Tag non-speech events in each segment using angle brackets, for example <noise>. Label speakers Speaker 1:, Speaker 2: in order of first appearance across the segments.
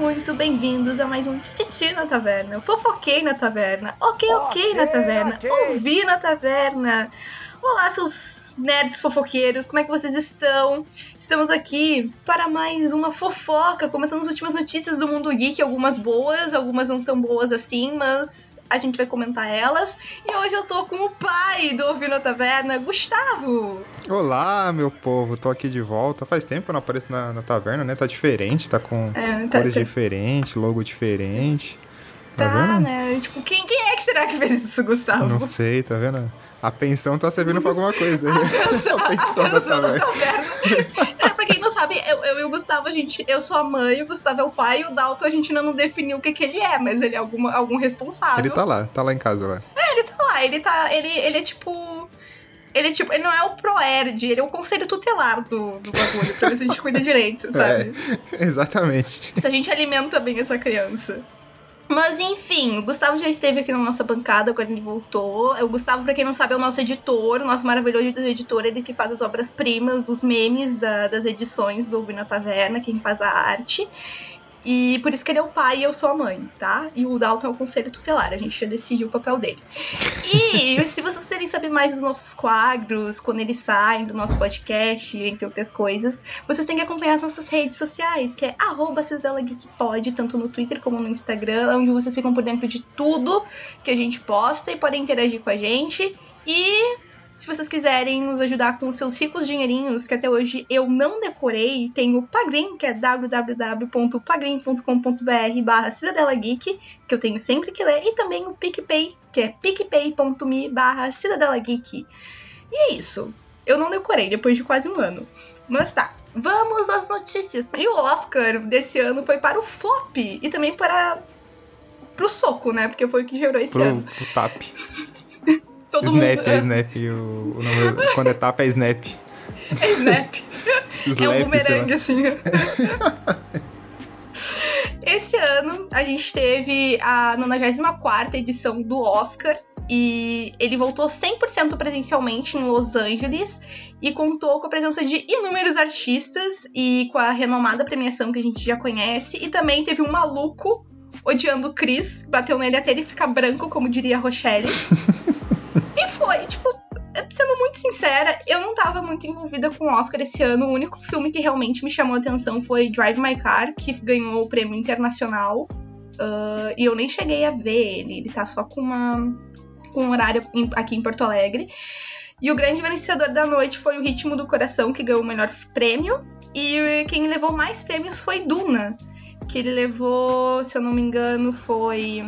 Speaker 1: muito bem-vindos a mais um Tititi na Taverna. Fofoquei na Taverna. Ok, ok na Taverna. Ouvi na Taverna. Olá, seus nerds fofoqueiros, como é que vocês estão? Estamos aqui para mais uma fofoca, comentando as últimas notícias do mundo geek, algumas boas, algumas não tão boas assim, mas a gente vai comentar elas. E hoje eu tô com o pai do Ouvindo a Taverna, Gustavo.
Speaker 2: Olá, meu povo, tô aqui de volta. Faz tempo que eu não apareço na, na taverna, né? Tá diferente, tá com
Speaker 1: É, tá-
Speaker 2: cores
Speaker 1: tá-
Speaker 2: diferentes, logo diferente. Tá,
Speaker 1: Tá, né? Tipo, quem, quem que será que fez isso, Gustavo?
Speaker 2: Não sei, tá vendo? A pensão tá servindo pra alguma coisa. <laughs> a pensão <laughs> da
Speaker 1: Pensão da
Speaker 2: taverna.
Speaker 1: taverna. É, pra quem não sabe, eu, eu e o Gustavo, a gente, eu sou a mãe, o Gustavo é o pai, e o Dalton a gente ainda não definiu o que, que ele é, mas ele é alguma, algum responsável.
Speaker 2: Ele tá lá, tá lá em casa lá.
Speaker 1: É, ele tá lá, ele tá. Ele, ele é tipo. Ele é tipo, ele não é o Proerd, ele é o conselho tutelar do, do bagulho, pra ver se a gente cuida direito, <laughs> sabe?
Speaker 2: É, exatamente.
Speaker 1: Se a gente alimenta bem essa criança. Mas enfim, o Gustavo já esteve aqui na nossa bancada quando ele voltou. O Gustavo, pra quem não sabe, é o nosso editor, o nosso maravilhoso editor, ele que faz as obras-primas, os memes da- das edições do Ouvindo na Taverna, quem faz a arte. E por isso que ele é o pai e eu sou a mãe, tá? E o Dalton é o conselho tutelar, a gente já decidiu o papel dele. E <laughs> se vocês quiserem saber mais dos nossos quadros, quando eles saem do nosso podcast, entre outras coisas, vocês têm que acompanhar as nossas redes sociais, que é arroba Cidadela Geek Pod, tanto no Twitter como no Instagram, onde vocês ficam por dentro de tudo que a gente posta e podem interagir com a gente. E se vocês quiserem nos ajudar com os seus ricos dinheirinhos, que até hoje eu não decorei, tem o Pagrim, que é www.pagrim.com.br barra Cidadela Geek, que eu tenho sempre que ler, e também o PicPay, que é picpay.me barra Cidadela Geek. E é isso. Eu não decorei depois de quase um ano. Mas tá, vamos às notícias. E o Oscar desse ano foi para o flop e também para pro soco, né? Porque foi o que gerou esse
Speaker 2: Pro,
Speaker 1: ano.
Speaker 2: pro tap. <laughs>
Speaker 1: Todo
Speaker 2: snap,
Speaker 1: mundo
Speaker 2: é snap. O, o nome, quando é tap é snap.
Speaker 1: é snap. É
Speaker 2: Slap,
Speaker 1: um
Speaker 2: sei
Speaker 1: bumerangue, assim. <laughs> Esse ano a gente teve a 94 edição do Oscar e ele voltou 100% presencialmente em Los Angeles e contou com a presença de inúmeros artistas e com a renomada premiação que a gente já conhece e também teve um maluco odiando o Chris, bateu nele até ele ficar branco, como diria a Rochelle. <laughs> e foi, tipo, sendo muito sincera, eu não tava muito envolvida com o Oscar esse ano. O único filme que realmente me chamou a atenção foi Drive My Car, que ganhou o prêmio internacional. Ah, e eu nem cheguei a ver ele. Ele tá só com uma com um horário em- aqui em Porto Alegre. E o grande vencedor da noite foi o Ritmo do Coração, que ganhou o melhor prêmio. E quem levou mais prêmios foi Duna, que ele levou, se eu não me engano, foi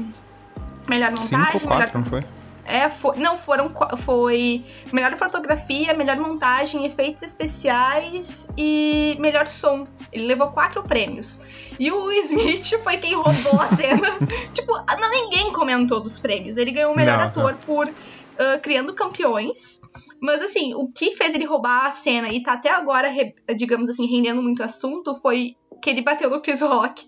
Speaker 1: melhor montagem,
Speaker 2: Cinco ou
Speaker 1: melhor
Speaker 2: quatro, não foi?
Speaker 1: É, foi, não, foram foi melhor fotografia, melhor montagem, efeitos especiais e melhor som. Ele levou quatro prêmios. E o Will Smith <laughs> foi quem roubou a cena. <laughs> tipo, não, ninguém comentou dos prêmios. Ele ganhou o melhor
Speaker 2: Não,
Speaker 1: ator por ah, Criando Campeões. Mas assim, o que fez ele roubar a cena e tá até agora, digamos assim, rendendo muito assunto foi que ele bateu no Chris Rock.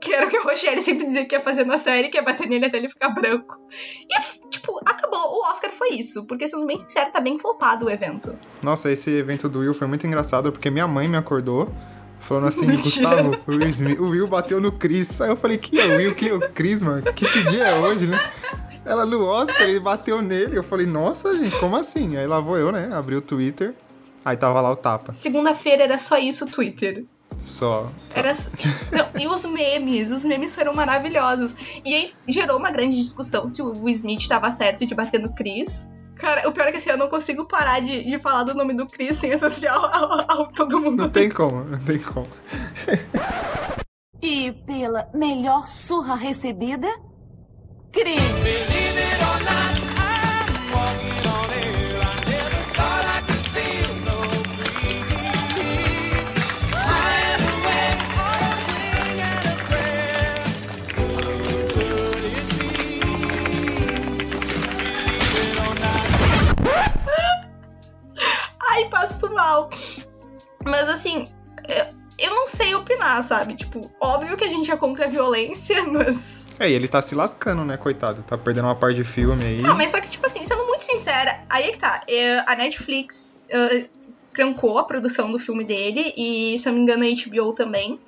Speaker 1: Que era o que o Rochelle sempre dizia que ia fazer na série, que ia bater nele até ele ficar branco. E, tipo, acabou. O Oscar foi isso. Porque, sendo bem sincero, tá bem flopado o evento.
Speaker 2: Nossa, esse evento do Will foi muito engraçado, porque minha mãe me acordou falando assim. Gustavo, o Will, Smith- o Will bateu no Chris. Aí eu falei, que é o Will, que é o Chris, mano? Que, que dia é hoje, né? Ela no Oscar, ele bateu nele. Eu falei, nossa, gente, como assim? Aí lá vou eu, né? Abri o Twitter, aí tava lá o tapa.
Speaker 1: Segunda-feira era só isso o Twitter.
Speaker 2: Só.
Speaker 1: Era... Não, e os memes, os memes foram maravilhosos. E aí gerou uma grande discussão se o Will Smith tava certo de bater no Chris. Cara, o pior é que assim, eu não consigo parar de, de falar do nome do Chris sem associar ao, ao todo mundo.
Speaker 2: Não tem como, não tem como.
Speaker 3: E pela melhor surra recebida, Cris.
Speaker 1: Mas assim, eu, eu não sei opinar, sabe? Tipo, óbvio que a gente é contra a violência, <laughs> mas.
Speaker 2: É, e ele tá se lascando, né, coitado? Tá perdendo uma parte de filme aí.
Speaker 1: Não, mas só que, tipo assim, sendo muito sincera, aí é que tá. é, a Netflix uh, trancou a produção do filme dele, e se eu não me engano, a HBO também.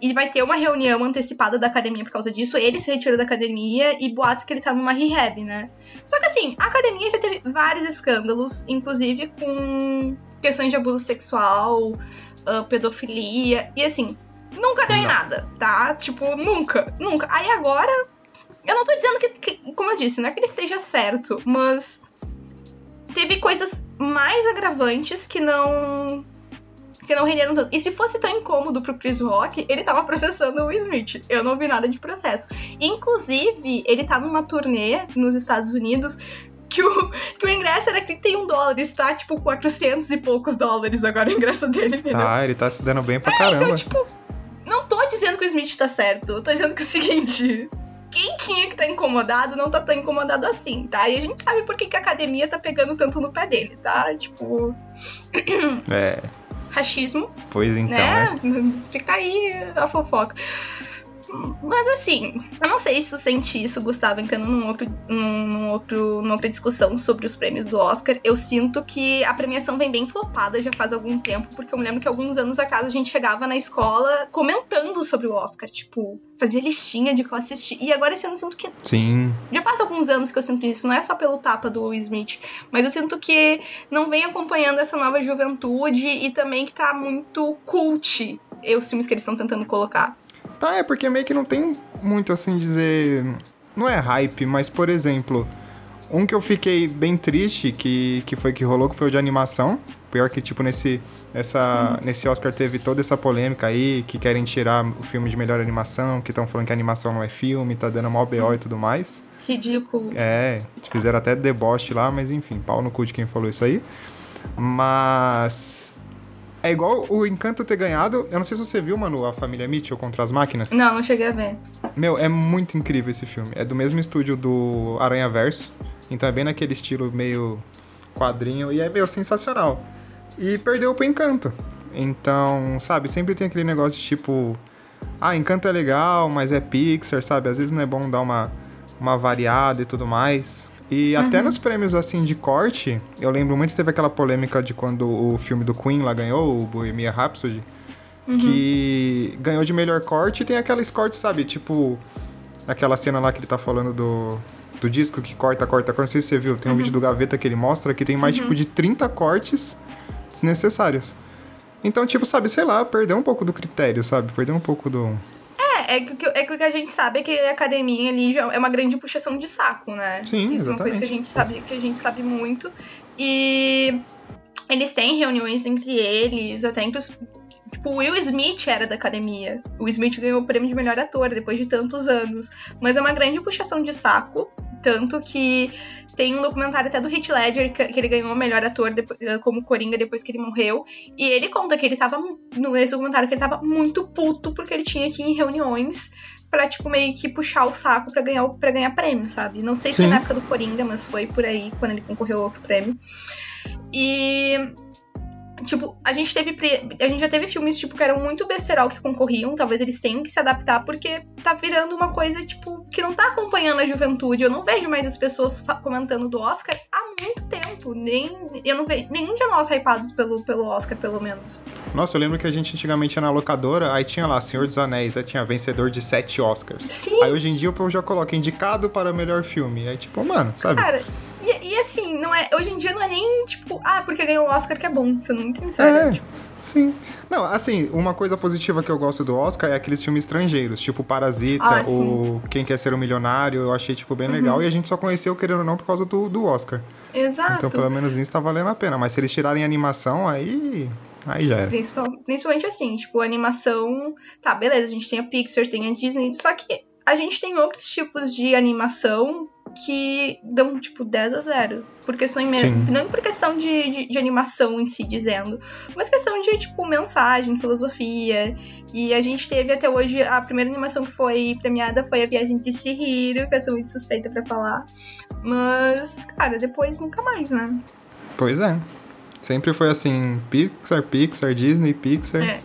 Speaker 1: E vai ter uma reunião antecipada da academia por causa disso. Ele se retirou da academia e boatos que ele tá numa rehab, né? Só que assim, a academia já teve vários escândalos, inclusive com questões de abuso sexual, uh, pedofilia, e assim, nunca deu em nada, tá? Tipo, nunca, nunca. Aí agora, eu não tô dizendo que, que- como eu disse, não é que ele esteja certo, mas teve coisas mais agravantes que não que não renderam tanto. E se fosse tão incômodo pro Chris Rock, ele tava processando o Will Smith. Eu não vi nada de processo. Inclusive, ele tá numa turnê nos Estados Unidos que o, que o ingresso era 31 dólares, tá? Tipo, 400 e poucos dólares agora o ingresso dele, entendeu?
Speaker 2: Tá, ele tá se dando bem pra caramba.
Speaker 1: Então, tipo, não tô dizendo que o Smith tá certo. Eu tô dizendo que é o seguinte. Quem tinha que tá incomodado não tá tão incomodado assim, tá? E a gente sabe por que, que a academia tá pegando tanto no pé dele, tá? Tipo,
Speaker 2: É,
Speaker 1: racismo,
Speaker 2: pois então, né?
Speaker 1: né? Fica aí a fofoca. Mas assim, eu não sei se tu sente isso, Gustavo, entrando num outro, num, num outro, numa outra discussão sobre os prêmios do Oscar. Eu sinto que a premiação vem bem flopada já faz algum tempo, porque eu me lembro que alguns anos atrás a gente chegava na escola comentando sobre o Oscar, tipo, fazia listinha de que eu assisti. E agora esse ano eu sinto que
Speaker 2: Sim.
Speaker 1: já faz alguns anos que eu sinto isso, não é só pelo tapa do Will Smith, mas eu sinto que não vem acompanhando essa nova juventude e também que tá muito cult os filmes que eles estão tentando colocar.
Speaker 2: Tá, é porque meio que não tem muito assim dizer. Não é hype, mas por exemplo, um que eu fiquei bem triste, que, que foi que rolou, que foi o de animação. Pior que, tipo, nesse, essa, nesse Oscar teve toda essa polêmica aí, que querem tirar o filme de melhor animação, que estão falando que animação não é filme, tá dando mal BO e tudo mais.
Speaker 1: Ridículo.
Speaker 2: É, fizeram até deboche lá, mas enfim, pau no cu de quem falou isso aí. Mas. É igual o Encanto ter ganhado. Eu não sei se você viu, mano, a família Mitchell contra as máquinas.
Speaker 1: Não, não cheguei a ver.
Speaker 2: Meu, é muito incrível esse filme. É do mesmo estúdio do Aranha Verso. Então é bem naquele estilo meio quadrinho. E é meio sensacional. E perdeu pro Encanto. Então, sabe, sempre tem aquele negócio de tipo. Ah, Encanto é legal, mas é Pixar, sabe? Às vezes não é bom dar uma, uma variada e tudo mais. E até nos prêmios assim de corte, eu lembro muito que teve aquela polêmica de quando o filme do Queen lá ganhou, o Bohemia Rhapsody que ganhou de melhor corte e tem aqueles cortes, sabe? Tipo, aquela cena lá que ele tá falando do, do disco que corta, corta, corta. Não sei se você viu, tem um vídeo do Gaveta que ele mostra que tem mais, tipo, de 30 cortes desnecessários. Então, tipo, sabe, sei lá, perdeu um pouco do critério, sabe? Perdeu um pouco do.
Speaker 1: É, é que, o que- é que o que a gente sabe é que a academia ali é uma grande puxação de saco, né?
Speaker 2: Sim,
Speaker 1: Isso é uma coisa que a gente sabe, que a gente sabe muito. E eles têm reuniões entre eles, até entre os. Tipo, o Will Smith era da academia. O Will Smith ganhou o prêmio de melhor ator depois de tantos anos. Mas é uma grande puxação de saco. Tanto que tem um documentário até do Heath Ledger que ele ganhou o melhor ator depo- eh, como Coringa depois que ele morreu. E ele conta que ele tava, no- nesse documentário, que ele tava muito puto porque ele tinha que ir em reuniões pra, tipo, meio que puxar o saco pra ganhar, pra ganhar prêmio, sabe? Não sei se foi
Speaker 2: Sim.
Speaker 1: na época do Coringa, mas foi por aí, quando ele concorreu ao outro prêmio. E. Tipo, a gente teve. A gente já teve filmes, tipo, que eram muito besterol que concorriam. Talvez eles tenham que se adaptar, porque tá virando uma coisa, tipo, que não tá acompanhando a juventude. Eu não vejo mais as pessoas comentando do Oscar há muito tempo. Nem. Eu não vejo nenhum de nós hypados pelo, pelo Oscar, pelo menos.
Speaker 2: Nossa, eu lembro que a gente antigamente ia na locadora, aí tinha lá Senhor dos Anéis, aí tinha vencedor de sete Oscars.
Speaker 1: Sim,
Speaker 2: Aí hoje em dia o povo já coloca indicado para melhor filme. Aí, tipo, mano, sabe?
Speaker 1: cara. E, e assim, não é, hoje em dia não é nem, tipo, ah, porque ganhou o Oscar que é bom, sendo muito sincera.
Speaker 2: É.
Speaker 1: Tipo,
Speaker 2: Sim. Não, assim, uma coisa positiva que eu gosto do Oscar é aqueles filmes estrangeiros, tipo Parasita,
Speaker 1: Ah,
Speaker 2: o Quem Quer Ser um Milionário, eu achei, tipo, bem legal. E a gente só conheceu, querendo ou não, por causa do, do Oscar.
Speaker 1: exato.
Speaker 2: Então, pelo menos isso tá valendo a pena. Mas se eles tirarem animação, aí. Aí já era.
Speaker 1: Principal- principalmente assim, tipo, animação. Tá, beleza, a gente tem a Pixar, tem a Disney, só que a gente tem outros tipos de animação que dão, tipo, 10 a 0. Por questão me-
Speaker 2: Sim.
Speaker 1: Não por questão de, de, de animação em si dizendo, mas questão de, tipo, mensagem, filosofia. E a gente teve até hoje a primeira animação que foi premiada foi a Viagem de Chihiro, que eu sou muito suspeita pra falar. Mas, cara, depois nunca mais, né?
Speaker 2: Pois é. Sempre foi assim, Pixar, Pixar, Disney, Pixar.
Speaker 1: É.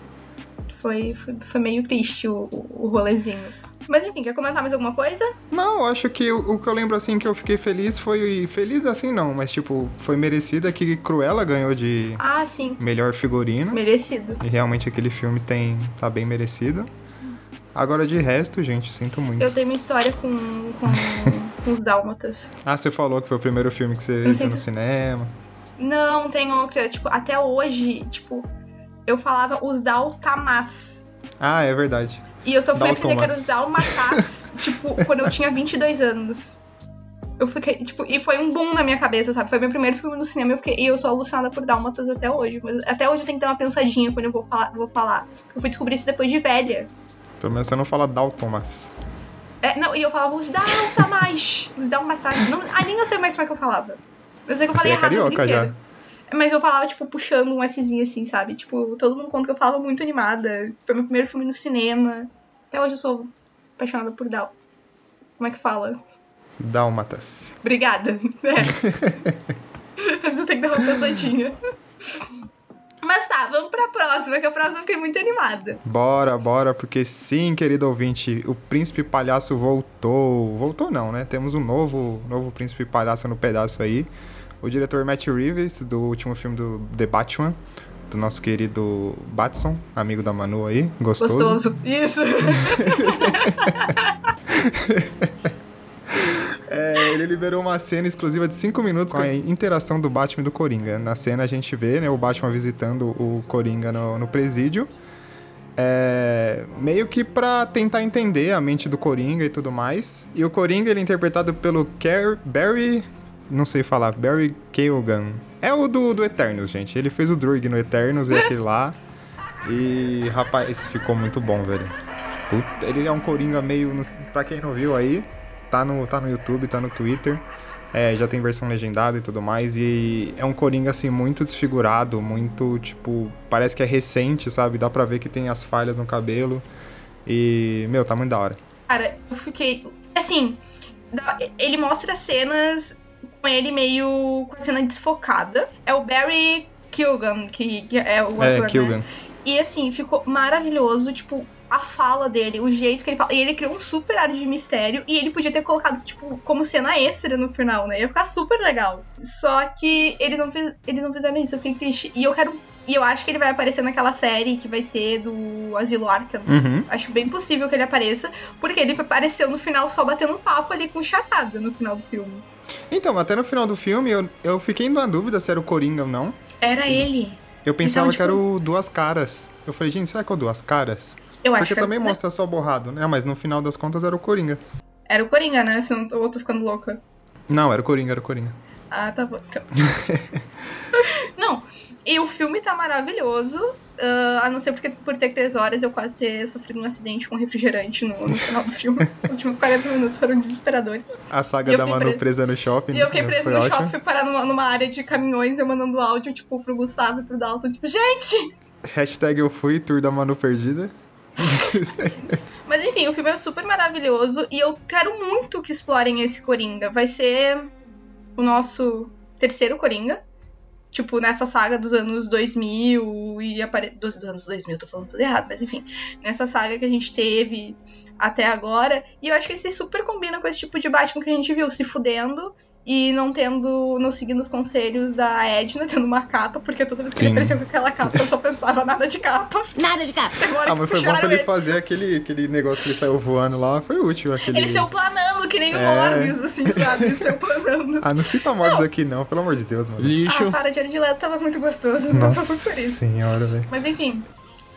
Speaker 1: Foi, foi, foi meio triste o, o rolezinho. Mas enfim, quer comentar mais alguma coisa?
Speaker 2: Não, acho que o, o que eu lembro assim que eu fiquei feliz foi. Feliz assim não, mas tipo, foi merecida que Cruella ganhou de
Speaker 1: Ah, sim.
Speaker 2: melhor figurino.
Speaker 1: Merecido.
Speaker 2: E realmente aquele filme tem. tá bem merecido. Agora de resto, gente, sinto muito.
Speaker 1: Eu tenho uma história com, com, <laughs> com os dálmatas.
Speaker 2: Ah, você falou que foi o primeiro filme que você viu
Speaker 1: sei
Speaker 2: no
Speaker 1: se-
Speaker 2: cinema.
Speaker 1: Não, tem outra. Tipo, até hoje, tipo, eu falava os daltamas.
Speaker 2: Ah, é verdade.
Speaker 1: E eu só fui aprender era
Speaker 2: Daltomas.
Speaker 1: os dalmatas, tipo, quando eu tinha 22 anos. Eu fiquei, tipo, e foi um boom na minha cabeça, sabe? Foi meu primeiro filme no cinema e eu, fiquei, e eu sou alucinada por dálmatas até hoje. Mas até hoje eu tenho que dar uma pensadinha quando eu vou falar. Vou falar. Eu fui descobrir isso depois de velha.
Speaker 2: Pelo menos você não fala Daltomas.
Speaker 1: É, não, e eu falava os daltamas. os dalmatas. Não, ah, nem eu sei mais como é que eu falava. Eu sei que eu
Speaker 2: Você
Speaker 1: falei
Speaker 2: é
Speaker 1: errado a
Speaker 2: carioca já.
Speaker 1: inteira. Mas eu falava, tipo, puxando um Szinho assim, sabe? Tipo, todo mundo conta que eu falava muito animada. Foi meu primeiro filme no cinema. Até hoje eu sou apaixonada por Dal. Como é que fala?
Speaker 2: Dálmatas.
Speaker 1: Obrigada. <laughs> É. Mas eu tenho que dar uma pensadinha. Mas tá, vamos pra próxima, que a próxima eu fiquei muito animada.
Speaker 2: Bora, bora, porque sim, querido ouvinte, o Príncipe Palhaço voltou. Voltou não, né? Temos um novo, novo Príncipe Palhaço no pedaço aí. O diretor Matt Reeves, do último filme do The Batman, do nosso querido Batson, amigo da Manu aí, gostoso.
Speaker 1: Gostoso. Isso. <laughs>
Speaker 2: É, ele liberou uma cena exclusiva de 5 minutos com a interação do Batman e do Coringa. Na cena a gente vê né, o Batman visitando o Coringa no, no presídio. É, meio que pra tentar entender a mente do Coringa e tudo mais. E o Coringa ele é interpretado pelo Ker Barry. Não sei falar, Barry Keoghan. É o do, do Eternos, gente. Ele fez o Drug no Eternos e aquele lá. E, rapaz, ficou muito bom, velho. Puta, ele é um Coringa meio. no- Pra quem não viu aí, tá no, tá no YouTube, tá no Twitter. É, já tem versão legendada e tudo mais. E é um Coringa, assim, muito desfigurado, muito, tipo, parece que é recente, sabe? Dá pra ver que tem as falhas no cabelo. E, meu, tá muito da hora.
Speaker 1: Cara, eu fiquei. Assim, ele mostra cenas com ele meio com a cena desfocada. É o Barry Keoghan, que, que é o
Speaker 2: é,
Speaker 1: ator, né?
Speaker 2: Kilgan.
Speaker 1: E assim, ficou maravilhoso, tipo, a fala dele, o jeito que ele fala. E ele criou um super ar de mistério e ele podia ter colocado, tipo, como cena extra no final, né? Ia ficar super legal. Só que eles não, fiz, eles não fizeram isso, eu fiquei triste. E eu quero. E eu acho que ele vai aparecer naquela série que vai ter do Asilo Arkham.
Speaker 2: Uhum.
Speaker 1: Acho bem possível que ele apareça, porque ele apareceu no final só batendo um papo ali com o Charada no final do filme.
Speaker 2: Então, até no final do filme, eu, eu fiquei na dúvida se era o Coringa ou não.
Speaker 1: Era ele.
Speaker 2: Eu pensava
Speaker 1: Então,
Speaker 2: que era o Duas Caras. Eu falei, gente, será que é o Duas Caras?
Speaker 1: Eu acho
Speaker 2: Porque
Speaker 1: que
Speaker 2: também
Speaker 1: era,
Speaker 2: mostra só borrado, né? Mas no final das contas era o Coringa.
Speaker 1: era o Coringa, né? Se eu, não- ou eu tô ficando louca.
Speaker 2: Não, era o Coringa, era o Coringa.
Speaker 1: Ah, tá bom, então. <laughs> não, e o filme tá maravilhoso. ah, a não ser porque por ter três horas eu quase ter sofrido um acidente com refrigerante no, no final do filme. <laughs> Os últimos 40 minutos foram desesperadores.
Speaker 2: A saga da Manu
Speaker 1: pre-
Speaker 2: presa no shopping.
Speaker 1: E eu fiquei
Speaker 2: né?
Speaker 1: presa no
Speaker 2: ótimo.
Speaker 1: shopping, fui parar numa, numa área de caminhões, eu mandando áudio, tipo, pro Gustavo e pro Dalton, tipo, gente!
Speaker 2: Hashtag eu fui, tour da Manu perdida. <laughs>
Speaker 1: Mas enfim, o filme é super maravilhoso e eu quero muito que explorem esse Coringa. Vai ser o nosso terceiro Coringa. Tipo, nessa saga dos anos 2000 e apare... dos, anos 2000, tô falando tudo errado, mas enfim. Nessa saga que a gente teve até agora. E eu acho que esse super combina com esse tipo de Batman que a gente viu, se fudendo e não tendo, não seguindo os conselhos da Edna, tendo uma capa, porque toda vez que ele
Speaker 2: Sim.
Speaker 1: apareceu com aquela capa, eu só pensava nada de capa.
Speaker 3: Nada de capa.
Speaker 1: Agora
Speaker 2: Ah, mas foi bom pra ele
Speaker 1: ele-
Speaker 2: fazer aquele, aquele negócio que ele saiu voando lá. Foi útil aquele.
Speaker 1: Ele saiu planando, que nem o
Speaker 2: É.
Speaker 1: Morbius, assim, sabe? Ele saiu planando.
Speaker 2: Ah, não cita Morbius aqui não, pelo amor de Deus, mano.
Speaker 4: Lixo.
Speaker 1: Ah, para, Jared Leto tava muito gostoso, não
Speaker 2: Nossa
Speaker 1: só foi por isso.
Speaker 2: senhora, velho.
Speaker 1: Mas enfim,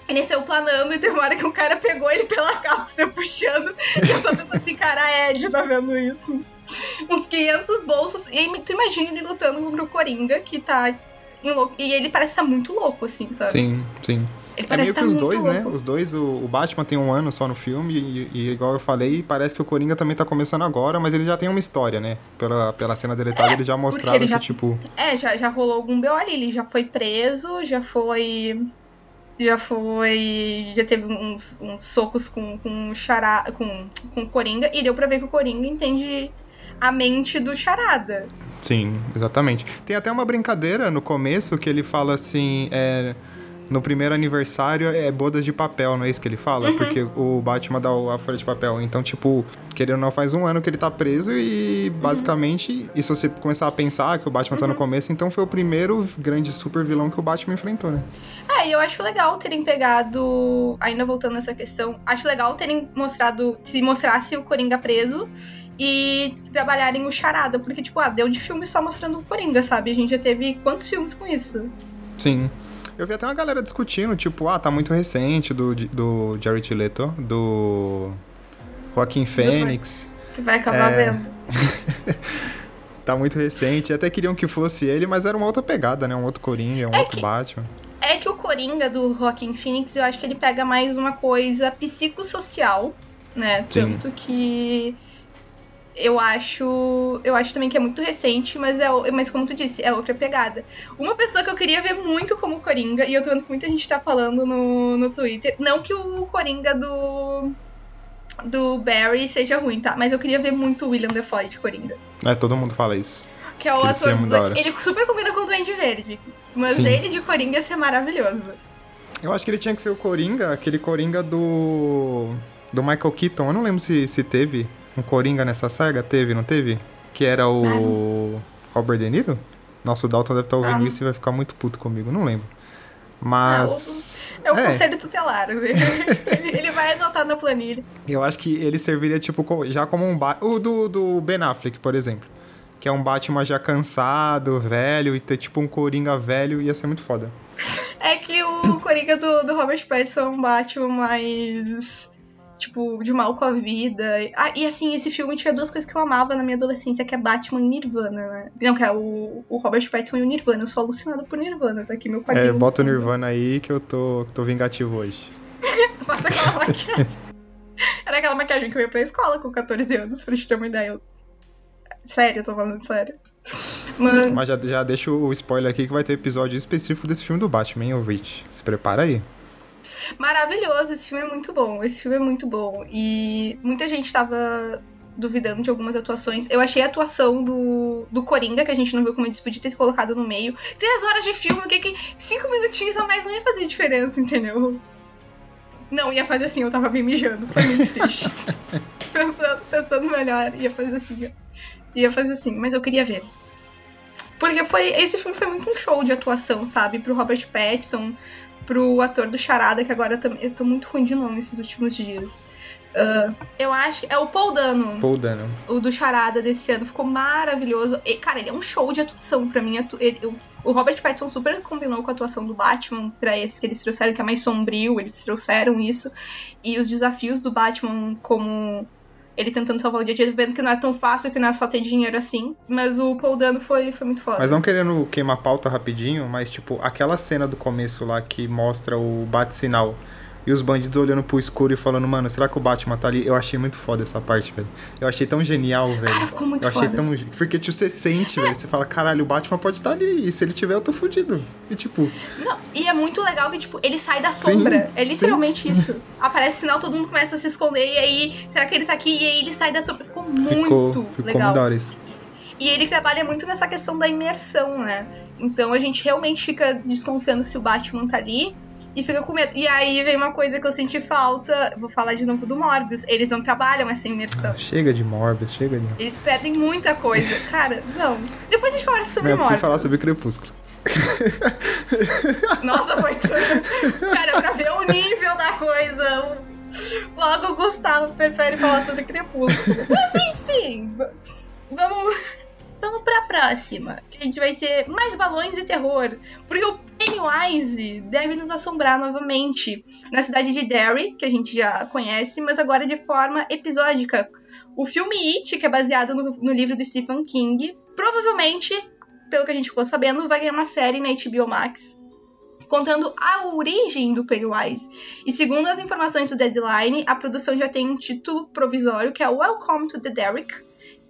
Speaker 1: ele saiu planando e teve uma hora que o cara pegou ele pela calça, saiu puxando. E eu só pensei assim, cara, a Ed tá vendo isso. Uns 500 bolsos. E aí, tu imagina ele lutando contra o Coringa, que tá... enlou- E ele parece estar muito louco, assim, sabe?
Speaker 2: Sim, sim.
Speaker 1: Ele
Speaker 2: É
Speaker 1: parece
Speaker 2: meio que
Speaker 1: estar
Speaker 2: os dois, né?
Speaker 1: louco.
Speaker 2: Os dois, o, o Batman tem um ano só no filme, e, e igual eu falei, parece que o Coringa também tá começando agora, mas ele já tem uma história, né? Pela, pela cena deletada,
Speaker 1: É,
Speaker 2: eles já mostraram
Speaker 1: ele já-
Speaker 2: que, tipo,
Speaker 1: É, já, já rolou algum BO ali. Ele já foi preso, já foi. Já foi. Já teve uns, uns socos com, com o Xará. Com, com o Coringa. E deu pra ver que o Coringa entende a mente do Charada.
Speaker 2: Sim, exatamente. Tem até uma brincadeira no começo que ele fala assim, é, no primeiro aniversário é bodas de papel, não é isso que ele fala? Porque o Batman dá a folha de papel. Então, tipo, querendo ou não, faz um ano que ele tá preso e basicamente, e se você começar a pensar que o Batman tá no começo, então foi o primeiro grande super vilão que o Batman enfrentou, né?
Speaker 1: É, e eu acho legal terem pegado, ainda voltando nessa questão, acho legal terem mostrado, se mostrasse o Coringa preso e trabalharem o Charada, porque, tipo, ah, deu de filme só mostrando o Coringa, sabe? A gente já teve quantos filmes com isso?
Speaker 2: Sim. Eu vi até uma galera discutindo, tipo, ah, tá muito recente do, do Jared Leto, do Joaquim Fênix.
Speaker 1: Tu vai acabar
Speaker 2: É.
Speaker 1: vendo. <laughs>
Speaker 2: Tá muito recente. Até queriam que fosse ele, mas era uma outra pegada, né? Um outro Coringa, um
Speaker 1: É
Speaker 2: outro
Speaker 1: que-
Speaker 2: Batman.
Speaker 1: É que o Coringa do Joaquin Phoenix, eu acho que ele pega mais uma coisa psicossocial, né?
Speaker 2: Sim.
Speaker 1: Tanto que eu acho, eu acho também que é muito recente, mas é, mas como tu disse, é outra pegada. Uma pessoa que eu queria ver muito como Coringa, e eu tô vendo que muita gente tá falando no, no Twitter, não que o Coringa do do Barry seja ruim, tá? Mas eu queria ver muito o William Defoe de Coringa.
Speaker 2: É, todo mundo fala isso.
Speaker 1: Que é o
Speaker 2: Que ele
Speaker 1: ator do. Ele super combina com o Duende Verde. Mas
Speaker 2: Sim.
Speaker 1: ele de Coringa ia ser maravilhoso.
Speaker 2: Eu acho que ele tinha que ser o Coringa, aquele Coringa do. do Michael Keaton. Eu não lembro se, se teve um Coringa nessa saga. Teve, não teve? Que era o. Robert De Niro? Nossa, o Dalton deve estar ouvindo
Speaker 1: Ah.
Speaker 2: isso e vai ficar muito puto comigo. Não lembro. Mas.
Speaker 1: É o
Speaker 2: É.
Speaker 1: conselho tutelar. <laughs> ele, ele vai anotar na planilha.
Speaker 2: Eu acho que ele serviria, tipo, já como um Batman. O do, do Ben Affleck, por exemplo. Que é um Batman já cansado, velho, e ter, tipo, um Coringa velho ia ser muito foda.
Speaker 1: É que o Coringa do, do Robert Pattinson é um Batman mais. Tipo, de mal com a vida. Ah, e assim, esse filme tinha duas coisas que eu amava na minha adolescência, que é Batman e Nirvana, né? Não, que é o, o Robert Pattinson e o Nirvana. Eu sou alucinada por Nirvana, tá aqui meu quadrinho.
Speaker 2: É, bota o. Nirvana aí que eu tô, tô vingativo hoje. <laughs>
Speaker 1: Faça aquela maquiagem. Era aquela maquiagem que eu ia pra escola com 14 anos, pra te ter uma ideia. Eu- Sério, eu tô falando sério. Mano,
Speaker 2: Mas já, já deixo o spoiler aqui que vai ter episódio específico desse filme do Batman, hein, ouvinte? Se prepara aí.
Speaker 1: Maravilhoso, esse filme é muito bom. Esse filme é muito bom. E muita gente tava duvidando de algumas atuações. Eu achei a atuação do, do Coringa, que a gente não viu como eles podiam ter colocado no meio. Três horas de filme, o que que. Cinco minutinhos a mais não ia fazer diferença, entendeu? Não, ia fazer assim, eu tava bem mijando. Foi muito triste. <laughs> pensando, pensando melhor, ia fazer assim. Ia fazer assim, mas eu queria ver. Porque foi. Esse filme foi muito um show de atuação, sabe? Pro Robert Pattinson, pro ator do Charada, que agora também. Eu tô muito ruim de nome esses últimos dias. Ah, eu acho. É o Paul Dano,
Speaker 2: Paul Dano.
Speaker 1: o do Charada desse ano. Ficou maravilhoso. E, cara, ele é um show de atuação pra mim. atu- ele- eu- o Robert Pattinson super combinou com a atuação do Batman pra esse que eles trouxeram, que é mais sombrio. Eles trouxeram isso. E os desafios do Batman, como ele tentando salvar o dia a dia, vendo que não é tão fácil, que não é só ter dinheiro assim. Mas o Paul Dano foi, foi muito foda.
Speaker 2: Mas não querendo queimar pauta rapidinho, mas tipo, aquela cena do começo lá que mostra o bate-sinal e os bandidos olhando pro escuro e falando, mano, será que o Batman tá ali? Eu achei muito foda essa parte, velho. Eu achei tão genial, velho.
Speaker 1: Cara, ficou muito
Speaker 2: eu achei
Speaker 1: foda.
Speaker 2: tão. Porque tipo, você sente, velho. Você fala, caralho, o Batman pode estar ali. E se ele tiver, eu tô fudido. E tipo,
Speaker 1: Não, e é muito legal que, tipo, ele sai da
Speaker 2: Sim,
Speaker 1: sombra. é literalmente isso. Aparece sinal, todo mundo começa a se esconder, e aí, será que ele tá aqui? E aí ele sai da sombra. Ficou muito
Speaker 2: ficou, ficou
Speaker 1: legal.
Speaker 2: muito da hora isso.
Speaker 1: E ele trabalha muito nessa questão da imersão, né? Então a gente realmente fica desconfiando se o Batman tá ali e fica com medo. E aí vem uma coisa que eu senti falta, vou falar de novo do Morbius, eles não trabalham essa imersão.
Speaker 2: Chega de Morbius, chega de.
Speaker 1: Eles perdem muita coisa. <laughs> Cara, não. Depois a gente conversa sobre
Speaker 2: fui
Speaker 1: Morbius.
Speaker 2: falar sobre Crepúsculo. <laughs>
Speaker 1: Nossa, foi tudo. Cara, pra ver o nível da coisa. Logo o Gustavo prefere falar sobre Crepúsculo. Mas enfim, vamos, vamos pra próxima. Que a gente vai ter mais balões e terror. Porque o Pennywise deve nos assombrar novamente na cidade de Derry, que a gente já conhece, mas agora de forma episódica. O filme It, que é baseado no, no livro do Stephen King, provavelmente, pelo que a gente ficou sabendo, vai ganhar uma série na HBO Max contando a origem do Pennywise. E segundo as informações do Deadline, a produção já tem um título provisório que é Welcome to the Derrick,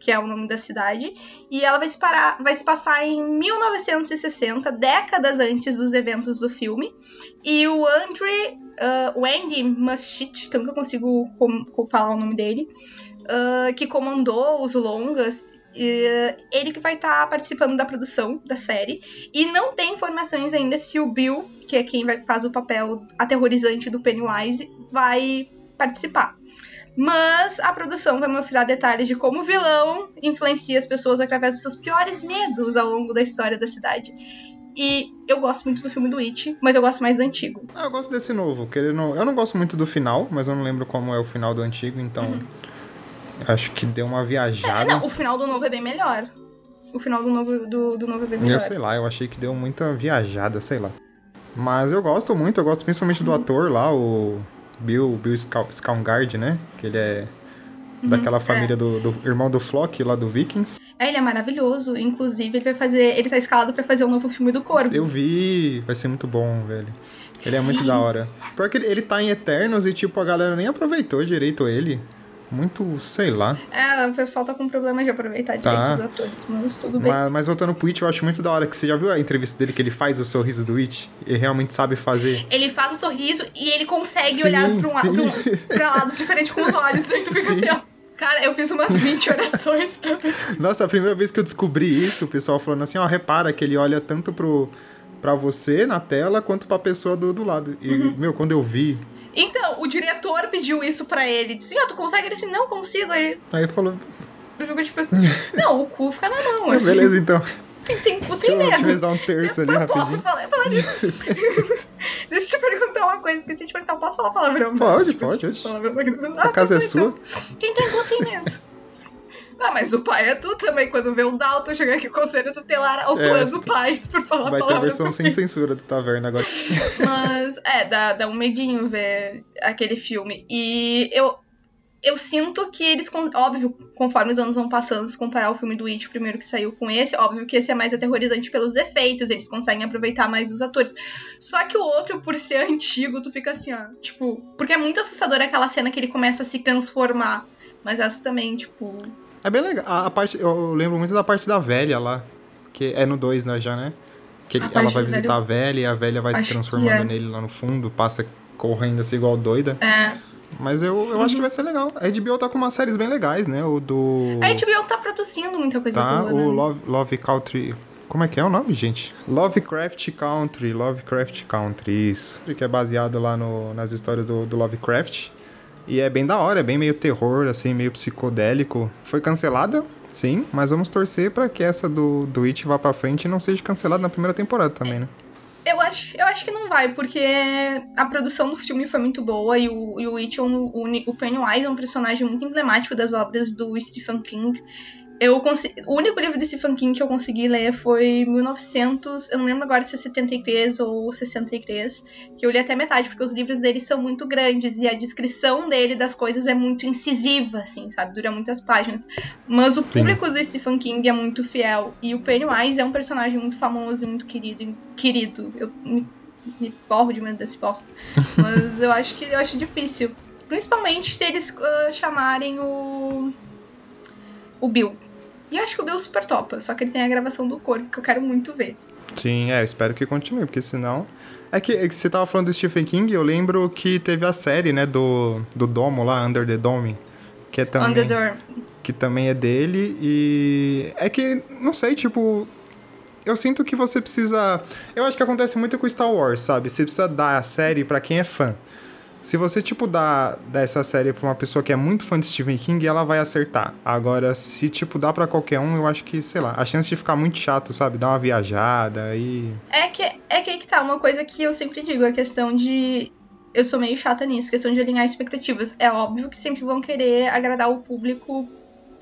Speaker 1: que é o nome da cidade, e ela vai se, parar, vai se passar em 1960, décadas antes dos eventos do filme. E o Andre, uh, o Andy Muschietti, que eu nunca consigo falar o nome dele, ah, que comandou os longas. e, ele que vai estar participando da produção da série. E não tem informações ainda se o Bill, que é quem vai, faz o papel aterrorizante do Pennywise, vai participar. Mas a produção vai mostrar detalhes de como o vilão influencia as pessoas através dos seus piores medos ao longo da história da cidade. E eu gosto muito do filme do It, mas eu gosto mais do antigo.
Speaker 2: Ah, eu gosto desse novo. Que ele não... Eu não gosto muito do final, mas eu não lembro como é o final do antigo, então. Acho que deu uma
Speaker 1: É,
Speaker 2: viajada.
Speaker 1: não, o final do novo é bem melhor. O final do novo, do, do novo é bem melhor.
Speaker 2: Eu sei lá, eu achei que deu muita viajada, sei lá. Mas eu gosto muito, eu gosto principalmente do ator lá, o Bill, Bill Skaungard, né? Que ele é daquela família do, do irmão do Flock lá do Vikings.
Speaker 1: É, ele é maravilhoso. Inclusive, ele vai fazer. Ele tá escalado pra fazer um novo filme do Corvo.
Speaker 2: Eu vi, vai ser muito bom, velho. Ele é muito
Speaker 1: Sim.
Speaker 2: da hora. Porque ele, ele tá em Eternos e, tipo, a galera nem aproveitou direito ele. Muito, sei lá.
Speaker 1: É, o pessoal tá com problema de aproveitar
Speaker 2: Tá.
Speaker 1: direito os atores, mas tudo bem.
Speaker 2: Mas, mas voltando pro It, eu acho muito da hora que você já viu a entrevista dele que ele faz o sorriso do It? Ele realmente sabe fazer.
Speaker 1: Ele faz o sorriso e ele consegue
Speaker 2: Sim,
Speaker 1: olhar pra, um, pra, um, pra lados diferentes com os olhos. <laughs> Aí tu fica
Speaker 2: Sim.
Speaker 1: assim, ó. Cara, eu fiz umas 20 <laughs> orações pra ver.
Speaker 2: Nossa, a primeira vez que eu descobri isso, o pessoal falando assim, ó, repara que ele olha tanto pro, pra você na tela quanto pra pessoa do, do lado. E,
Speaker 1: Uhum.
Speaker 2: meu, quando eu vi,
Speaker 1: Então, o diretor pediu isso pra ele. Disse, ó, tu consegue? Ele disse, não consigo. Aí
Speaker 2: aí falou,
Speaker 1: eu jogo tipo assim, não, o cu fica na mão. <laughs>
Speaker 2: "Ah,
Speaker 1: Assim.
Speaker 2: beleza então.
Speaker 1: Quem tem cu
Speaker 2: Deixa
Speaker 1: tem
Speaker 2: eu, deixa eu
Speaker 1: medo.
Speaker 2: dar um terço ali
Speaker 1: Eu posso
Speaker 2: rapidinho.
Speaker 1: falar, falar disso. <laughs> Deixa eu te perguntar uma coisa, esqueci de perguntar. Posso falar palavrão?
Speaker 2: Pode,
Speaker 1: Tipo,
Speaker 2: pode,
Speaker 1: palavrão aqui.
Speaker 2: A casa é
Speaker 1: então.
Speaker 2: sua.
Speaker 1: Quem tem cu tem medo. Ah, mas o pai é tu também. Quando vê o Dalton chegar aqui com o conselho tutelar autuando pais <laughs> por falar
Speaker 2: É. Vai ter a versão sem censura do Taverna agora. <laughs>
Speaker 1: Mas, é, dá, dá um medinho ver aquele filme. E eu, eu sinto que eles, óbvio, conforme os anos vão passando, se comparar o filme do It, o primeiro que saiu com esse, óbvio que esse é mais aterrorizante pelos efeitos, eles conseguem aproveitar mais os atores. Só que o outro, por ser antigo, tu fica assim, ó, tipo, porque é muito assustador aquela cena que ele começa a se transformar. Mas essa também, tipo.
Speaker 2: É bem legal. A, a parte, eu lembro muito da parte da velha lá. Que é no 2, né, já, né? Que ele- ela vai visitar a velha e a velha vai se transformando
Speaker 1: é.
Speaker 2: nele lá no fundo, passa correndo assim igual doida.
Speaker 1: É.
Speaker 2: Mas eu, eu
Speaker 1: Uhum.
Speaker 2: acho que vai ser legal. A HBO tá com umas séries bem legais, né? O do.
Speaker 1: A HBO tá produzindo muita coisa
Speaker 2: Tá,
Speaker 1: boa,
Speaker 2: o
Speaker 1: né?
Speaker 2: Love, Love Country. Como é que é o nome, gente? Lovecraft Country, Lovecraft Country, isso. Que é baseado lá no, nas histórias do, do Lovecraft. E é bem da hora, é bem meio terror, assim, meio psicodélico. Foi cancelada, sim, mas vamos torcer pra que essa do, do It vá pra frente e não seja cancelada na primeira temporada também, né?
Speaker 1: Eu acho, eu acho que não vai, porque a produção do filme foi muito boa e o, e o It, o, o, o Pennywise é um personagem muito emblemático das obras do Stephen King. Eu consi- o único livro do Stephen King que eu consegui ler foi 1900, eu não lembro agora se é 73 ou 63, que eu li até metade, porque os livros dele são muito grandes e a descrição dele das coisas é muito incisiva, assim, sabe? Dura muitas páginas. Mas o público do Stephen King é muito fiel e o Pennywise é um personagem muito famoso e muito querido. Querido. Eu me, me borro de medo desse bosta. <laughs> Mas eu acho que eu acho difícil. Principalmente se eles ah, chamarem o. O Bill. E eu acho que o Bill super topa, só que ele tem a gravação do corpo, que eu quero muito ver.
Speaker 2: Sim, é, eu espero que continue, porque senão. É que, é que você tava falando do Stephen King, eu lembro que teve a série, né, do, do Domo lá, Under the Dome. Que é também.
Speaker 1: On the Door.
Speaker 2: que também é dele e é que não sei, tipo, eu sinto que você precisa, eu acho que acontece muito com Star Wars, sabe? Você precisa dar a série pra quem é fã. Se você tipo dar, dar essa série pra uma pessoa que é muito fã de Stephen King, ela vai acertar. Agora, se tipo dá pra qualquer um, eu acho que, sei lá, a chance de ficar muito chato, sabe? Dar uma viajada e
Speaker 1: É que, é que aí que tá, uma coisa que eu sempre digo, a questão de. Eu sou meio chata nisso, questão de alinhar expectativas. É óbvio que sempre vão querer agradar o público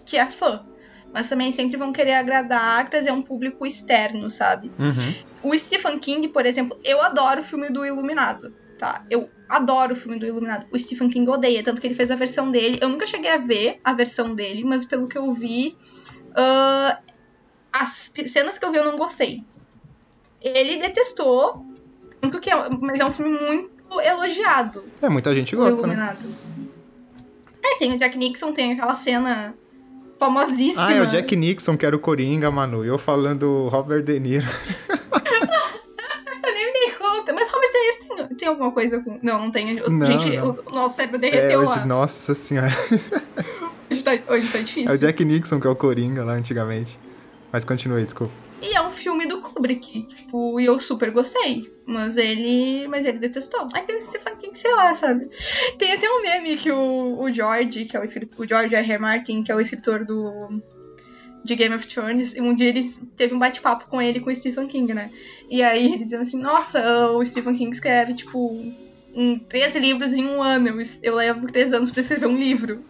Speaker 1: que é fã. Mas também sempre vão querer agradar, trazer um público externo, sabe?
Speaker 2: Uhum.
Speaker 1: O Stephen King, por exemplo, eu adoro o filme do Iluminado, tá? Eu adoro o filme do Iluminado. O Stephen King odeia, tanto que ele fez a versão dele. Eu nunca cheguei a ver a versão dele, mas pelo que eu vi, ah, as cenas que eu vi eu não gostei. Ele detestou, tanto que é, mas é um filme muito elogiado,
Speaker 2: É, muita gente
Speaker 1: o
Speaker 2: gosta, né?
Speaker 1: Iluminado. É, tem o Jack Nixon, tem aquela cena famosíssima.
Speaker 2: Ah, é o Jack Nixon que era o Coringa, Manu. Eu falando Robert De Niro. <laughs>
Speaker 1: Eu nem me dei conta. Mas Robert De Niro tem, alguma coisa com. Não, não tem.
Speaker 2: Não,
Speaker 1: gente,
Speaker 2: não.
Speaker 1: O, nosso cérebro
Speaker 2: É,
Speaker 1: derreteu
Speaker 2: hoje,
Speaker 1: lá.
Speaker 2: nossa senhora. <laughs>
Speaker 1: Gente tá, hoje tá difícil.
Speaker 2: É o Jack Nixon que é o Coringa lá antigamente. Mas continue, desculpa.
Speaker 1: E é um filme do Kubrick, tipo, e eu super gostei. Mas ele. Mas ele detestou. Aquele Stephen King, sei lá, sabe? Tem até um meme que o, o George, que é o escritor. O George R. R. Martin, que é o escritor do. De Game of Thrones, e um dia ele teve um bate-papo com ele com o Stephen King, né? E aí ele dizendo assim, nossa, o Stephen King escreve, tipo, um, três livros em um ano. Eu, eu levo três anos pra escrever um livro.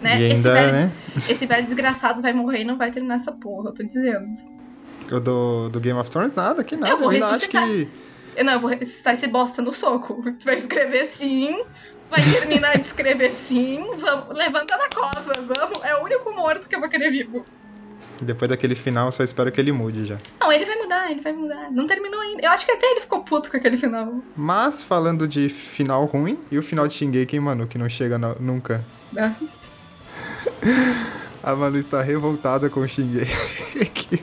Speaker 1: Né?
Speaker 2: E ainda,
Speaker 1: esse, velho,
Speaker 2: né?
Speaker 1: esse velho desgraçado vai morrer e não vai terminar essa porra, eu tô dizendo.
Speaker 2: O do, do Game of Thrones, nada, que nada.
Speaker 1: Eu vou ressuscitar.
Speaker 2: que.
Speaker 1: Eu não, eu vou ressuscitar esse bosta no soco. <laughs> Tu vai escrever sim, vai terminar de escrever sim, vamos, levanta da cova, vamos. É o único morto que eu vou querer vivo.
Speaker 2: Depois daquele final, eu só espero que ele mude já.
Speaker 1: Não, ele vai mudar, ele vai mudar. Não terminou ainda. Eu acho que até ele ficou puto com aquele final.
Speaker 2: Mas, falando de final ruim, e o final de Shingeki, mano, que não chega no- nunca.
Speaker 1: né? <laughs>
Speaker 2: A Manu está revoltada com o Shingeki.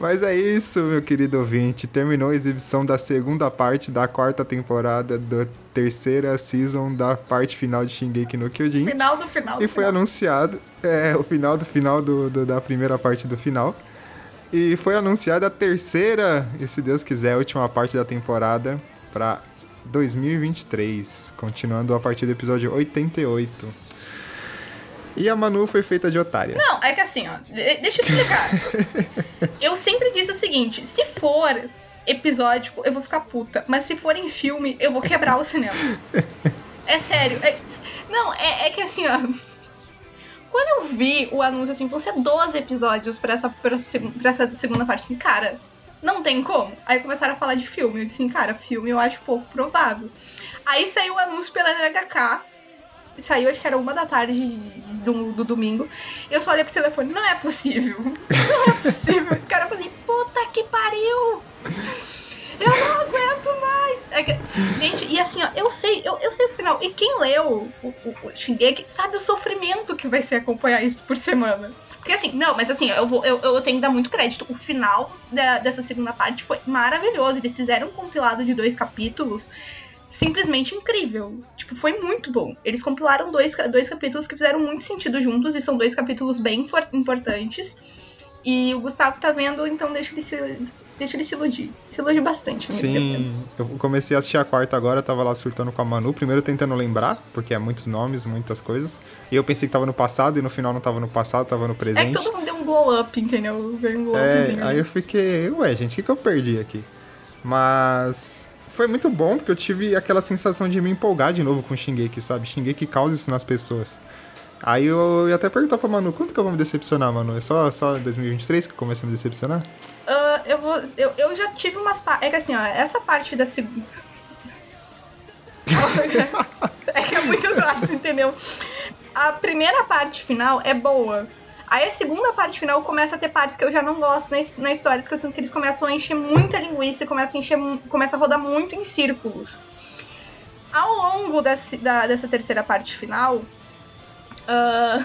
Speaker 2: Mas é isso, meu querido ouvinte. Terminou a exibição da segunda parte da quarta temporada da terceira season da parte final de Shingeki no Kyojin.
Speaker 1: Final do final do
Speaker 2: E foi
Speaker 1: final.
Speaker 2: anunciado é, o final do final do, do- da primeira parte do final. E foi anunciada a terceira, e se Deus quiser, a última parte da temporada para 2023. Continuando a partir do episódio 88. E a Manu foi feita de otária.
Speaker 1: Não, é que assim, ó, de- deixa eu explicar. <laughs> eu sempre disse o seguinte: se for episódico, eu vou ficar puta. Mas se for em filme, eu vou quebrar o cinema. É sério. é- Não, é, é que assim, ó. Quando eu vi o anúncio assim, vão ser 12 episódios pra essa, pra, pra essa segunda parte, assim, cara, não tem como. Aí começaram a falar de filme. Eu disse assim, cara, filme eu acho pouco provável. Aí saiu o anúncio pela NHK. Saiu, acho que era uma da tarde do, do domingo. Eu só olhei pro telefone, não é possível. <laughs> Não é possível. O cara falou assim, puta que pariu! Eu não aguento mais! É que- gente, e assim, ó, eu sei, eu, eu sei o final. E quem leu o, Shingeki sabe o sofrimento que vai ser acompanhar isso por semana. Porque assim, não, mas assim, eu, vou, eu, eu tenho que dar muito crédito. O final da- dessa segunda parte foi maravilhoso. Eles fizeram um compilado de dois capítulos simplesmente incrível. Tipo, foi muito bom. Eles compilaram dois, dois capítulos que fizeram muito sentido juntos e são dois capítulos bem importantes. E o Gustavo tá vendo, então deixa ele se, deixa ele se iludir. Se ilude bastante.
Speaker 2: Sim, eu comecei a assistir a quarta agora, tava lá surtando com a Manu. Primeiro tentando lembrar, porque é muitos nomes, muitas coisas. E eu pensei que tava no passado e no final não tava no passado, tava no
Speaker 1: É que
Speaker 2: presente.
Speaker 1: todo mundo deu um glow up, entendeu? Um glow
Speaker 2: É,
Speaker 1: upzinho.
Speaker 2: aí eu fiquei, ué, gente, o que, que eu perdi aqui? Mas foi muito bom, porque eu tive aquela sensação de me empolgar de novo com Shingeki, sabe? Shingeki causa isso nas pessoas. Aí eu ia até perguntar pra Manu, quanto que eu vou me decepcionar, Manu? É só, só em 2023 que comecei a me decepcionar?
Speaker 1: Ah, eu vou. Eu, eu já tive umas. É que assim, ó, essa parte da segunda. <laughs> é que é muitas partes, entendeu? A primeira parte final é boa. Aí a segunda parte final começa a ter partes que eu já não gosto na, his- na história, porque eu sinto que eles começam a encher muita linguiça e começam a, encher, mu- começa a rodar muito em círculos. Ao longo desse- da- dessa terceira parte final, ah,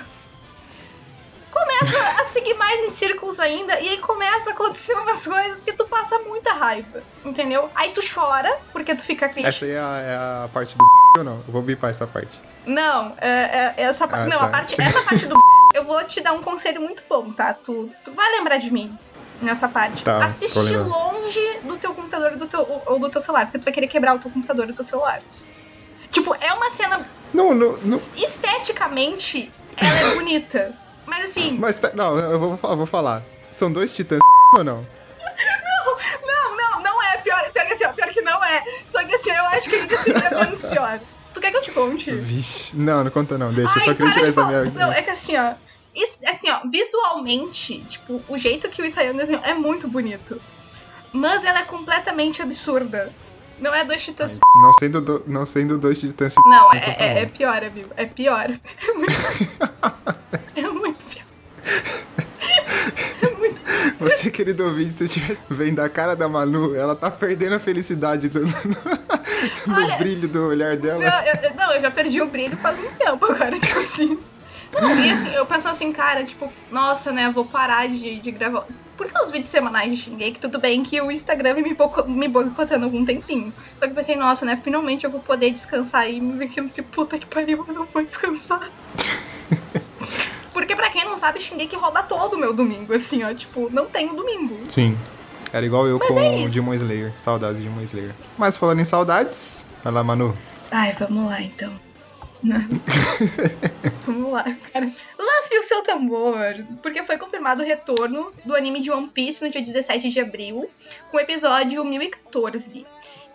Speaker 1: começa a seguir mais em círculos ainda, e aí começa a acontecer umas coisas que tu passa muita raiva, entendeu? Aí tu chora, porque tu fica triste.
Speaker 2: Essa aí é a, é a parte do <laughs> ou não? Eu vou bipar essa parte.
Speaker 1: Não, é, é essa
Speaker 2: Ah,
Speaker 1: não,
Speaker 2: tá.
Speaker 1: a parte, essa <laughs> parte do eu vou te dar um conselho muito bom, tá? Tu, tu vai lembrar de mim nessa parte.
Speaker 2: Tá, lembrar.
Speaker 1: longe do teu computador do teu, ou- do teu celular, porque tu vai querer quebrar o teu computador e o teu celular. Tipo, é uma cena
Speaker 2: Não, não, não
Speaker 1: esteticamente ela é bonita. Mas assim,
Speaker 2: mas não, eu vou, eu vou falar. São dois titãs <laughs> ou não?
Speaker 1: Não, não, não é. Pior, pior que assim, ó, pior que não é. Só que assim, eu acho que ainda é menos pior. Tu quer que eu te conte?
Speaker 2: Vixe, não, não conta não, deixa, eu
Speaker 1: Ai,
Speaker 2: só queria tirar isso da minha...
Speaker 1: Não, é que assim, ó. Isso, assim, ó, visualmente, tipo, o jeito que o Isayama desenhou é muito bonito. Mas ela é completamente absurda. Não é dois titãs.
Speaker 2: Não sendo, do- não sendo dois titãs
Speaker 1: Não, é,
Speaker 2: então tá
Speaker 1: é, é pior, amigo. É pior. <laughs> É muito, <laughs> é muito pior.
Speaker 2: Você, querido ouvinte, se estivesse vendo a cara da Manu, ela tá perdendo a felicidade do, <laughs> do
Speaker 1: Olha,
Speaker 2: brilho do olhar dela.
Speaker 1: Não eu, eu- não, eu já perdi o brilho faz um tempo agora, <laughs> tipo assim. Não, e assim, eu pensando assim, cara, tipo, nossa, né, vou parar de, de gravar. Por que os vídeos semanais de Shingeki? Tudo bem que o Instagram me, me boicotando algum tempinho. Só que eu pensei, nossa, né, finalmente eu vou poder descansar e me ver que puta que pariu, eu não vou descansar. <laughs> não sabe, Shingeki rouba todo o meu domingo, assim, ó. Tipo, não tenho domingo.
Speaker 2: Sim. Era igual eu
Speaker 1: Mas
Speaker 2: com
Speaker 1: é.
Speaker 2: Demon Slayer. Saudades de Demon Slayer. Mas falando em saudades, vai lá, Manu.
Speaker 1: Ai, vamos lá então. <laughs> vamos lá, cara. Lá o seu tambor, porque foi confirmado o retorno do anime de One Piece no dia 17 de abril, com o episódio 1014.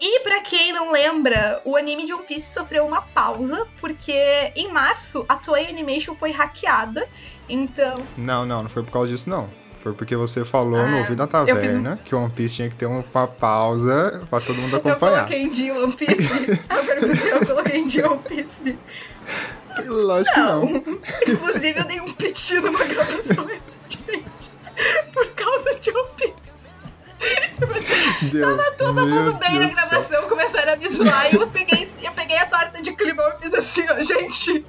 Speaker 1: E pra quem não lembra, o anime de One Piece sofreu uma pausa, porque em março a Toei Animation foi hackeada. Então,
Speaker 2: Não, não, não foi por causa disso, não. Foi porque você falou no
Speaker 1: Ah,
Speaker 2: ouvido da
Speaker 1: eu fiz
Speaker 2: taverna que One Piece tinha que ter uma pausa pra todo mundo
Speaker 1: eu
Speaker 2: acompanhar.
Speaker 1: coloquei em dia One Piece. <laughs> eu perguntei, eu coloquei em dia One Piece.
Speaker 2: Lógico que não.
Speaker 1: Inclusive, eu dei um piti numa gravação recentemente. Por causa de One Piece. <laughs> Tipo assim,
Speaker 2: Deu.
Speaker 1: Tava todo mundo bem
Speaker 2: Deus
Speaker 1: na gravação, começaram a me zoar. E eu peguei, eu peguei a torta de climão e fiz assim, ó, gente.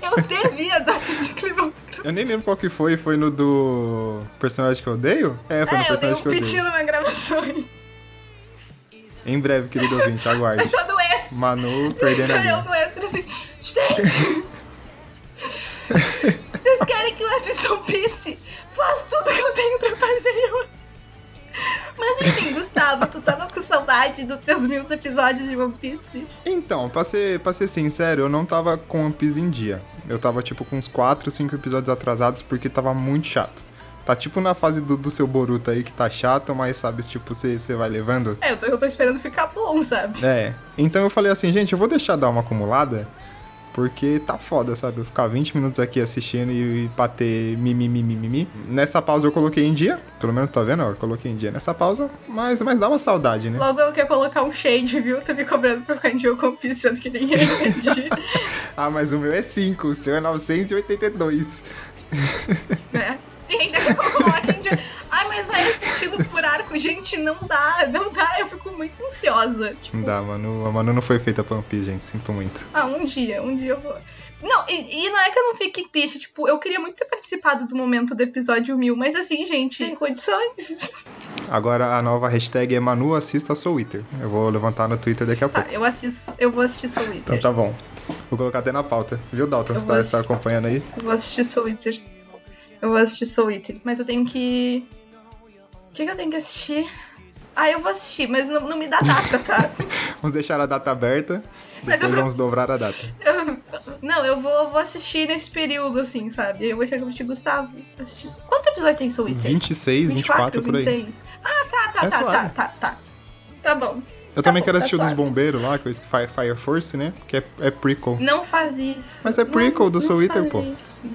Speaker 1: Eu servi a torta de climão.
Speaker 2: Eu nem lembro qual que foi. Foi no do personagem que eu odeio? É, foi no
Speaker 1: É, eu dei
Speaker 2: personagem
Speaker 1: um
Speaker 2: que eu odeio.
Speaker 1: numa gravação.
Speaker 2: Em breve, querido ouvinte, aguarde.
Speaker 1: Só no extra.
Speaker 2: Manu perdendo a
Speaker 1: Eu
Speaker 2: linha.
Speaker 1: no extra assim, gente. <laughs> Vocês querem que eu assista um Piece? Faço tudo que eu tenho pra fazer. Eu... Mas enfim, Gustavo, tu tava com saudade dos teus mil episódios de One Piece?
Speaker 2: Então, pra ser, pra ser sincero, eu não tava com One Piece em dia. Eu tava, tipo, com uns 4, 5 episódios atrasados porque tava muito chato. Tá tipo na fase do, do seu Boruto aí que tá chato, mas sabe, tipo, você você vai levando.
Speaker 1: É, eu tô, eu tô esperando ficar bom, sabe?
Speaker 2: É. Então eu falei assim, gente, eu vou deixar dar uma acumulada, porque tá foda, sabe? Eu ficar 20 minutos aqui assistindo e, e bater mimimi, mimimi. Nessa pausa eu coloquei em dia, pelo menos tá vendo? Eu coloquei em dia nessa pausa, mas, mas dá uma saudade, né?
Speaker 1: Logo eu quero colocar um shade, viu? Tá me cobrando pra ficar em dia com One Piece, sendo que ninguém entendi. <laughs>
Speaker 2: Ah, mas o meu é 5, o seu é 982.
Speaker 1: né? E ainda coloque em dia. <laughs> Mas vai assistindo por arco. Gente, não dá, não dá. Eu fico muito ansiosa. Tipo,
Speaker 2: Não dá, mano. A Manu não foi feita pra One Piece, gente. Sinto muito.
Speaker 1: Ah, um dia, um dia eu vou. Não, e, e não é que eu não fique triste, tipo, eu queria muito ter participado do momento do episódio 1000, mas assim, gente, sem condições.
Speaker 2: Agora a nova hashtag é Manu assista Soul Eater. Eu vou levantar no Twitter daqui a
Speaker 1: Tá,
Speaker 2: pouco.
Speaker 1: eu assisto, eu vou assistir Soul Eater.
Speaker 2: Então tá bom. Vou colocar até na pauta. Viu, Dalton? Você tá, tá acompanhando aí?
Speaker 1: Eu vou assistir Soul Eater. Eu vou assistir Soul Eater, mas eu tenho que. O que, que eu tenho que assistir? Ah, eu vou assistir, mas não, não me dá data, tá? <laughs>
Speaker 2: Vamos deixar a data aberta.
Speaker 1: Mas
Speaker 2: Depois
Speaker 1: eu-
Speaker 2: vamos dobrar a data.
Speaker 1: Eu- não, eu vou, vou assistir nesse período, assim, sabe? Eu vou chegar pra ti, Gustavo. assistir- Quanto episódio tem Soul Eater?
Speaker 2: 26, 24, por aí.
Speaker 1: 26. Ah, tá, tá,
Speaker 2: É
Speaker 1: tá, tá, tá, tá. Tá bom.
Speaker 2: Eu também
Speaker 1: bom,
Speaker 2: quero
Speaker 1: tá
Speaker 2: assistir o dos bombeiros lá, que eu Fire, Force, né? Que é, é prequel.
Speaker 1: Não faz isso.
Speaker 2: Mas é prequel
Speaker 1: Não-
Speaker 2: do Soul Eater, pô.
Speaker 1: isso.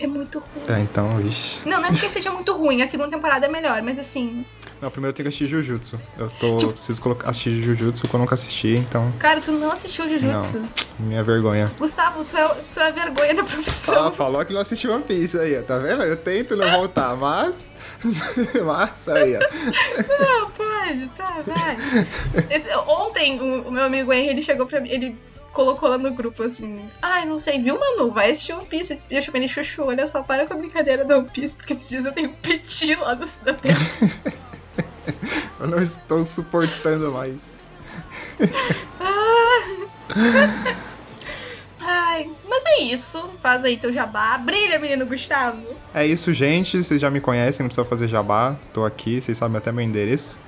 Speaker 1: É muito ruim.
Speaker 2: É, então, vixi.
Speaker 1: Não, não é porque seja muito ruim. A segunda temporada é melhor, mas assim.
Speaker 2: Não, primeiro eu tenho que assistir Jujutsu. Eu tô.
Speaker 1: Tipo-
Speaker 2: Preciso colocar, assistir Jujutsu que eu nunca assisti, então.
Speaker 1: Cara, tu não assistiu Jujutsu.
Speaker 2: Minha vergonha.
Speaker 1: Gustavo, tu é, tu é vergonha da profissão.
Speaker 2: Ah, falou que não assistiu One Piece aí, ó. Tá vendo? Eu tento não voltar, mas. <laughs> mas aí, ó.
Speaker 1: Não, pode, tá, vai. <laughs> Ontem, o, o meu amigo Henry, ele chegou pra mim, ele colocou lá no grupo assim: Ai, não sei, viu, Manu? Vai assistir One Piece. E eu chamei ele Chuchu, olha só, para com a brincadeira do One Piece, porque esses dias eu tenho peti lá do Cidadela. <laughs>
Speaker 2: Eu não estou suportando mais. <laughs>
Speaker 1: Ai, mas é isso. Faz aí teu jabá. Brilha, menino Gustavo.
Speaker 2: É isso, gente. Vocês já me conhecem, não precisa fazer jabá. Tô aqui, vocês sabem até meu endereço.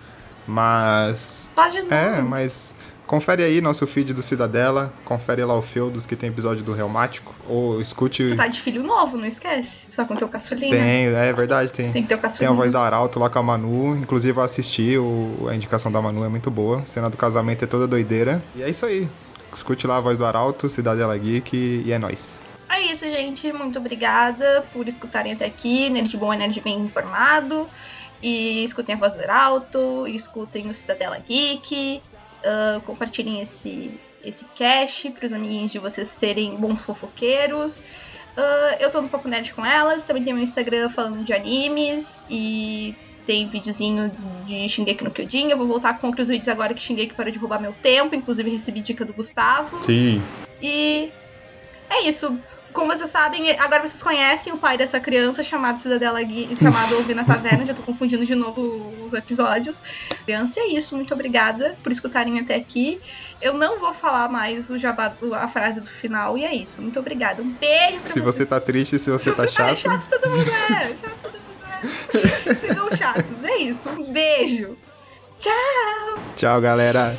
Speaker 2: Mas.
Speaker 1: Faz de novo.
Speaker 2: É, mas. Confere aí nosso feed do Cidadela. Confere lá o Feudos, que tem episódio do Reumático. Ou escute.
Speaker 1: Tu tá de filho novo, não esquece. Só com teu caçulinha.
Speaker 2: Tem, é verdade, tem.
Speaker 1: Tem que ter o
Speaker 2: Tem
Speaker 1: caçulinha.
Speaker 2: a voz da Arauto lá com a Manu. Inclusive eu assisti, o, a indicação da Manu é muito boa. A cena do casamento é toda doideira. E é isso aí. Escute lá a voz do Arauto, Cidadela Geek e é nóis.
Speaker 1: É isso, gente. Muito obrigada por escutarem até aqui. Nerd bom é nerd bem informado. E escutem a voz do Heralto, e escutem o Cidadela Geek. Ah, compartilhem esse, esse cast para os amiguinhos de vocês serem bons fofoqueiros. Ah, eu tô no Papo Nerd com elas. Também tem meu Instagram falando de animes. E tem videozinho de Shingeki no Kyojin. Eu vou voltar com outros vídeos agora que Shingeki parou de roubar meu tempo. Inclusive recebi dica do Gustavo.
Speaker 2: Sim.
Speaker 1: E é isso. Como vocês sabem, agora vocês conhecem o pai dessa criança chamado Cidadela Gui, chamado Ouvir na Taverna, já tô confundindo de novo os episódios. Criança, é isso, muito obrigada por escutarem até aqui. Eu não vou falar mais o jabá, a frase do final, e é isso. Muito obrigada. Um beijo pra
Speaker 2: Se
Speaker 1: vocês.
Speaker 2: você tá triste, se você tá <laughs>
Speaker 1: É
Speaker 2: chato.
Speaker 1: chato todo mundo é, chato todo mundo é. Sigam chatos, é isso. Um beijo. Tchau!
Speaker 2: Tchau, galera.